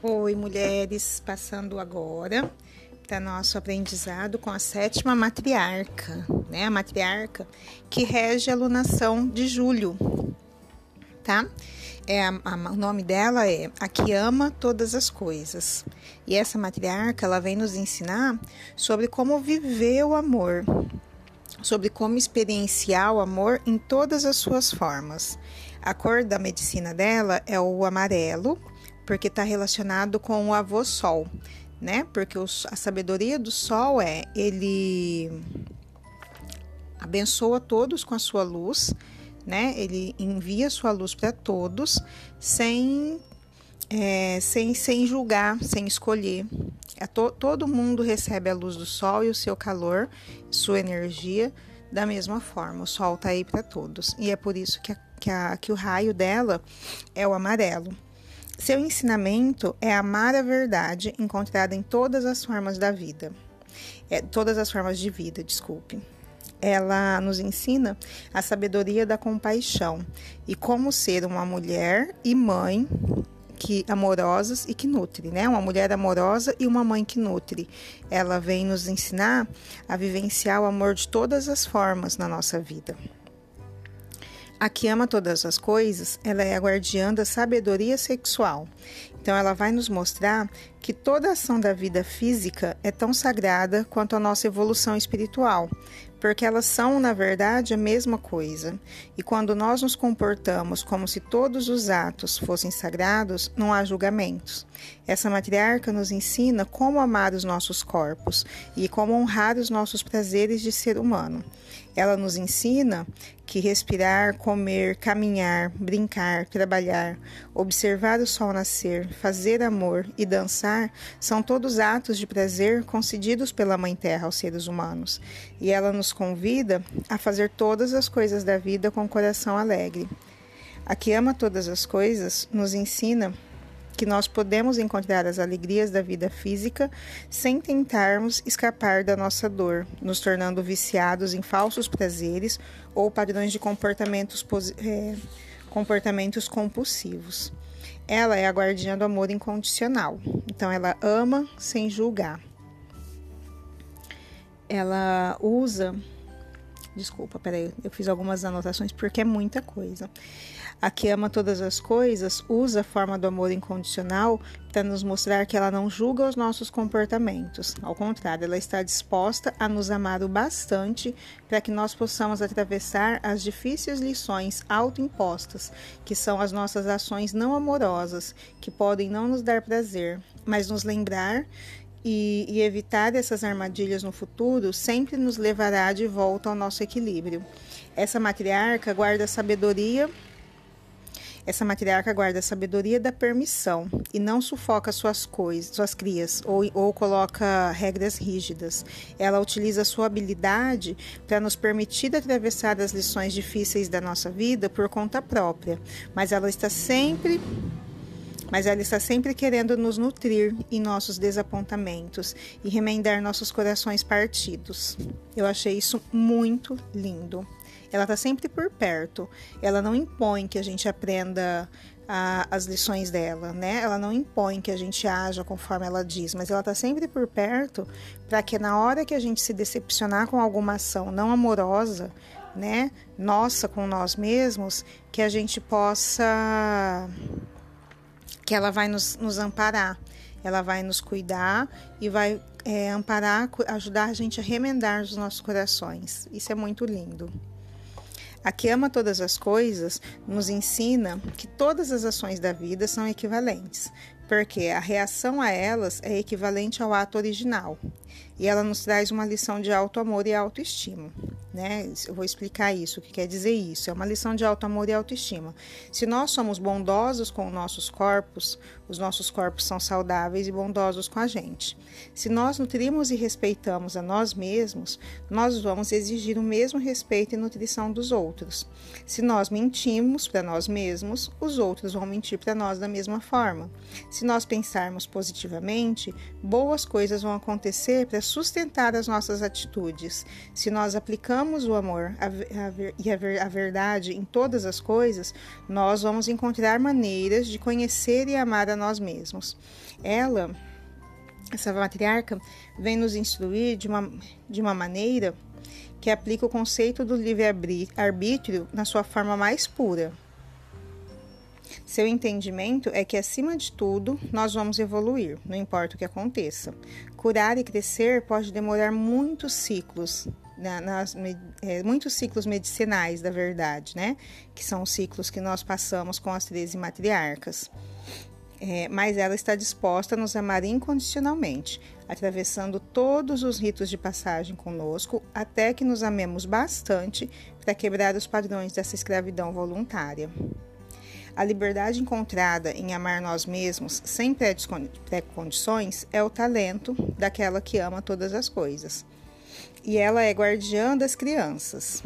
Oi, mulheres, passando agora para nosso aprendizado com a sétima matriarca, né? A matriarca que rege a lunação de julho, tá? É a, a, o nome dela é a que ama todas as coisas. E essa matriarca, ela vem nos ensinar sobre como viver o amor, sobre como experienciar o amor em todas as suas formas. A cor da medicina dela é o amarelo porque está relacionado com o avô Sol, né? Porque a sabedoria do Sol é ele abençoa todos com a sua luz, né? Ele envia sua luz para todos sem, é, sem, sem julgar, sem escolher. É to, todo mundo recebe a luz do Sol e o seu calor, sua energia da mesma forma. O Sol está aí para todos e é por isso que, a, que, a, que o raio dela é o amarelo. Seu ensinamento é amar a verdade encontrada em todas as formas da vida. É, todas as formas de vida, desculpe. Ela nos ensina a sabedoria da compaixão e como ser uma mulher e mãe que amorosas e que nutre, né? Uma mulher amorosa e uma mãe que nutre. Ela vem nos ensinar a vivenciar o amor de todas as formas na nossa vida. A que ama todas as coisas, ela é a guardiã da sabedoria sexual. Então, ela vai nos mostrar que toda ação da vida física é tão sagrada quanto a nossa evolução espiritual, porque elas são, na verdade, a mesma coisa. E quando nós nos comportamos como se todos os atos fossem sagrados, não há julgamentos. Essa matriarca nos ensina como amar os nossos corpos e como honrar os nossos prazeres de ser humano. Ela nos ensina que respirar, comer, caminhar, brincar, trabalhar, observar o sol nascer, fazer amor e dançar são todos atos de prazer concedidos pela Mãe Terra aos seres humanos. E ela nos convida a fazer todas as coisas da vida com coração alegre. A que ama todas as coisas nos ensina que nós podemos encontrar as alegrias da vida física sem tentarmos escapar da nossa dor, nos tornando viciados em falsos prazeres ou padrões de comportamentos, é, comportamentos compulsivos. Ela é a guardiã do amor incondicional, então ela ama sem julgar. Ela usa Desculpa, peraí, eu fiz algumas anotações porque é muita coisa. A que ama todas as coisas usa a forma do amor incondicional para nos mostrar que ela não julga os nossos comportamentos. Ao contrário, ela está disposta a nos amar o bastante para que nós possamos atravessar as difíceis lições autoimpostas, que são as nossas ações não amorosas, que podem não nos dar prazer, mas nos lembrar e, e, evitar essas armadilhas no futuro sempre nos levará de volta ao nosso equilíbrio. Essa matriarca guarda sabedoria. Essa matriarca guarda a sabedoria da permissão e não sufoca suas coisas, suas crias ou, ou coloca regras rígidas. Ela utiliza sua habilidade para nos permitir atravessar as lições difíceis da nossa vida por conta própria, mas ela está sempre mas ela está sempre querendo nos nutrir em nossos desapontamentos e remendar nossos corações partidos. Eu achei isso muito lindo. Ela está sempre por perto. Ela não impõe que a gente aprenda a, as lições dela, né? Ela não impõe que a gente haja conforme ela diz, mas ela está sempre por perto para que na hora que a gente se decepcionar com alguma ação não amorosa, né, nossa com nós mesmos, que a gente possa que ela vai nos, nos amparar, ela vai nos cuidar e vai é, amparar, ajudar a gente a remendar os nossos corações. Isso é muito lindo. A que ama todas as coisas nos ensina que todas as ações da vida são equivalentes, porque a reação a elas é equivalente ao ato original. E ela nos traz uma lição de alto amor e autoestima né? Eu vou explicar isso, o que quer dizer isso. É uma lição de alto amor e autoestima. Se nós somos bondosos com os nossos corpos, os nossos corpos são saudáveis e bondosos com a gente. Se nós nutrimos e respeitamos a nós mesmos, nós vamos exigir o mesmo respeito e nutrição dos outros. Se nós mentimos para nós mesmos, os outros vão mentir para nós da mesma forma. Se nós pensarmos positivamente, boas coisas vão acontecer para sustentar as nossas atitudes. Se nós aplicamos o amor e a verdade em todas as coisas, nós vamos encontrar maneiras de conhecer e amar a nós mesmos. Ela, essa matriarca, vem nos instruir de uma, de uma maneira que aplica o conceito do livre-arbítrio na sua forma mais pura. Seu entendimento é que, acima de tudo, nós vamos evoluir, não importa o que aconteça. Curar e crescer pode demorar muitos ciclos, nas, é, muitos ciclos medicinais, da verdade, né? Que são os ciclos que nós passamos com as 13 matriarcas. É, mas ela está disposta a nos amar incondicionalmente, atravessando todos os ritos de passagem conosco, até que nos amemos bastante para quebrar os padrões dessa escravidão voluntária. A liberdade encontrada em amar nós mesmos sem pré-condições é o talento daquela que ama todas as coisas. E ela é guardiã das crianças.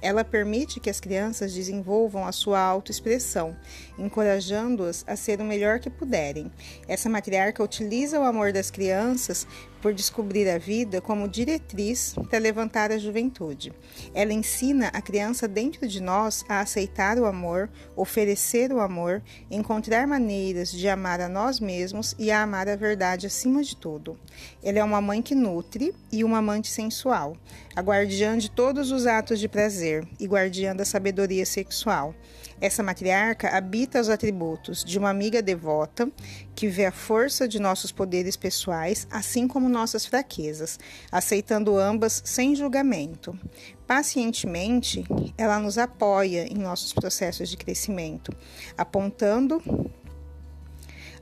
Ela permite que as crianças desenvolvam a sua autoexpressão, encorajando-as a ser o melhor que puderem. Essa matriarca utiliza o amor das crianças por descobrir a vida como diretriz para levantar a juventude. Ela ensina a criança dentro de nós a aceitar o amor, oferecer o amor, encontrar maneiras de amar a nós mesmos e a amar a verdade acima de tudo. Ela é uma mãe que nutre e uma amante sensual, a guardiã de todos os atos de prazer e guardiã da sabedoria sexual. Essa matriarca habita os atributos de uma amiga devota que vê a força de nossos poderes pessoais, assim como nossas fraquezas, aceitando ambas sem julgamento. Pacientemente, ela nos apoia em nossos processos de crescimento, apontando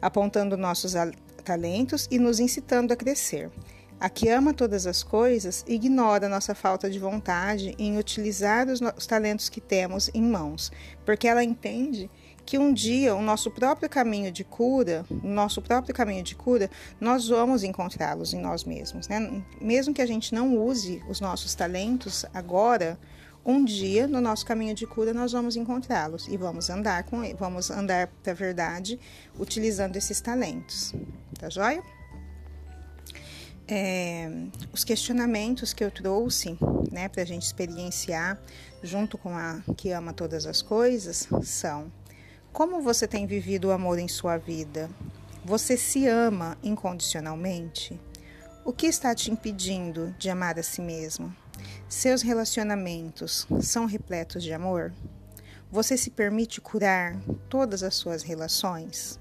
apontando nossos talentos e nos incitando a crescer. A que ama todas as coisas ignora nossa falta de vontade em utilizar os, os talentos que temos em mãos, porque ela entende que um dia o nosso próprio caminho de cura, o nosso próprio caminho de cura, nós vamos encontrá-los em nós mesmos, né? Mesmo que a gente não use os nossos talentos agora, um dia no nosso caminho de cura nós vamos encontrá-los e vamos andar com ele, vamos andar da verdade utilizando esses talentos. Tá joia? É, os questionamentos que eu trouxe né, para a gente experienciar junto com a que ama todas as coisas são: como você tem vivido o amor em sua vida? Você se ama incondicionalmente? O que está te impedindo de amar a si mesmo? Seus relacionamentos são repletos de amor? Você se permite curar todas as suas relações?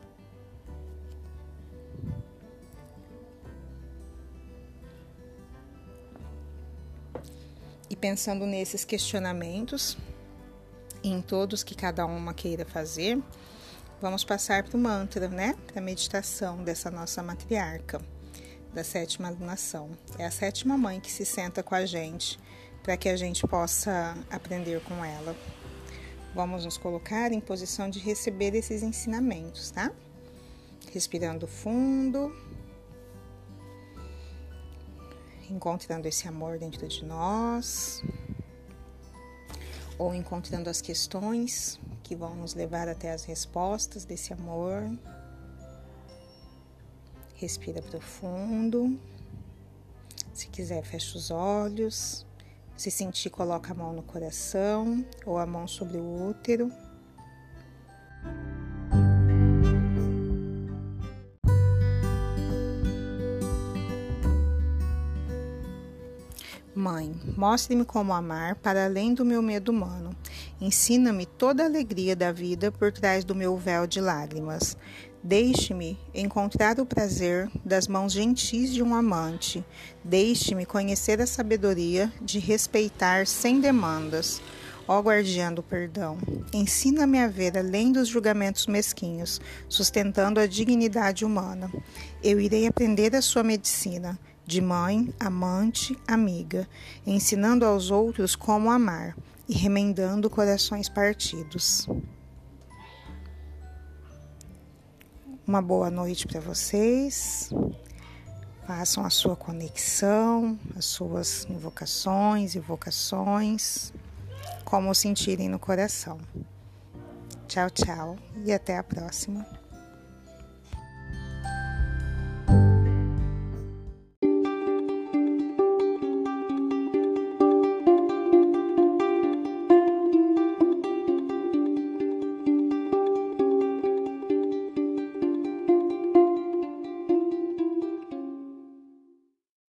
E pensando nesses questionamentos, em todos que cada uma queira fazer, vamos passar para o mantra, né? Para a meditação dessa nossa matriarca, da sétima alunação. É a sétima mãe que se senta com a gente para que a gente possa aprender com ela. Vamos nos colocar em posição de receber esses ensinamentos, tá? Respirando fundo encontrando esse amor dentro de nós, ou encontrando as questões que vão nos levar até as respostas desse amor. Respira profundo. Se quiser, fecha os olhos. Se sentir, coloca a mão no coração ou a mão sobre o útero. Mãe, mostre-me como amar para além do meu medo humano. Ensina-me toda a alegria da vida por trás do meu véu de lágrimas. Deixe-me encontrar o prazer das mãos gentis de um amante. Deixe-me conhecer a sabedoria de respeitar sem demandas. Ó guardiã do perdão, ensina-me a ver além dos julgamentos mesquinhos, sustentando a dignidade humana. Eu irei aprender a sua medicina de mãe, amante, amiga, ensinando aos outros como amar e remendando corações partidos. Uma boa noite para vocês. Façam a sua conexão, as suas invocações e vocações, como sentirem no coração. Tchau, tchau e até a próxima.